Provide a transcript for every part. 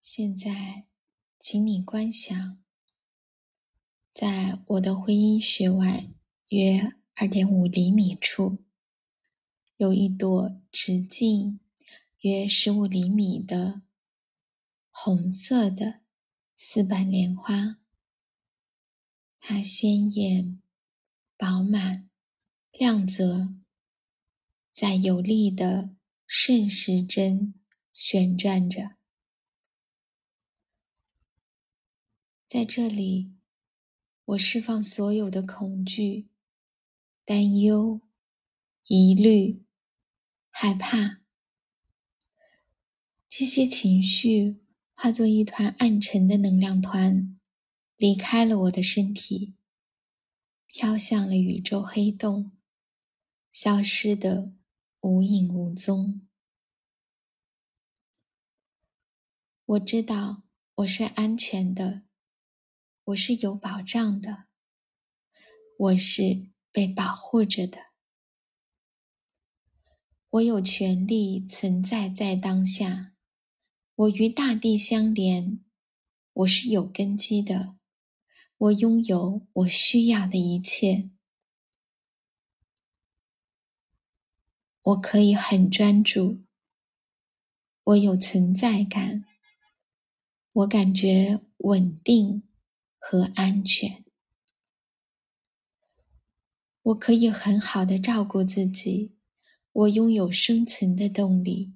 现在，请你观想，在我的会阴穴外约二点五厘米处，有一朵直径约十五厘米的红色的丝瓣莲花。它鲜艳、饱满、亮泽，在有力的顺时针旋转着。在这里，我释放所有的恐惧、担忧、疑虑、害怕，这些情绪化作一团暗沉的能量团。离开了我的身体，飘向了宇宙黑洞，消失的无影无踪。我知道我是安全的，我是有保障的，我是被保护着的。我有权利存在在当下，我与大地相连，我是有根基的。我拥有我需要的一切，我可以很专注，我有存在感，我感觉稳定和安全，我可以很好的照顾自己，我拥有生存的动力，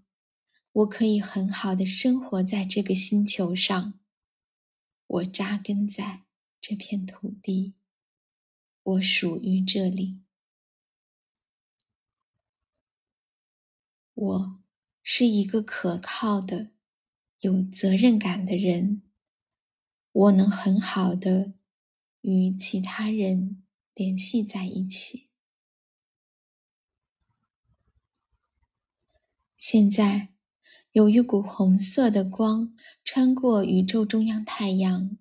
我可以很好的生活在这个星球上，我扎根在。这片土地，我属于这里。我是一个可靠的、有责任感的人。我能很好的与其他人联系在一起。现在，有一股红色的光穿过宇宙中央太阳。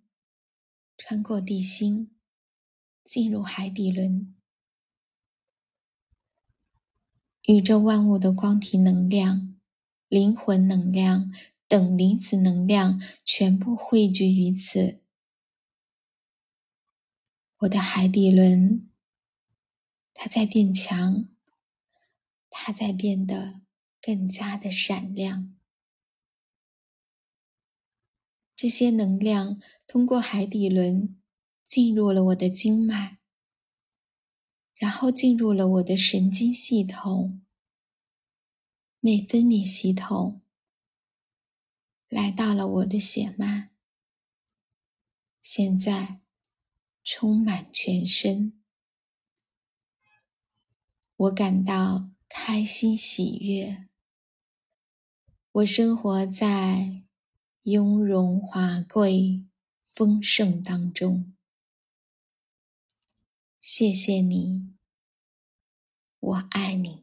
穿过地心，进入海底轮，宇宙万物的光体能量、灵魂能量等离子能量全部汇聚于此。我的海底轮，它在变强，它在变得更加的闪亮。这些能量通过海底轮进入了我的经脉，然后进入了我的神经系统、内分泌系统，来到了我的血脉，现在充满全身。我感到开心喜悦，我生活在。雍容华贵、丰盛当中，谢谢你，我爱你。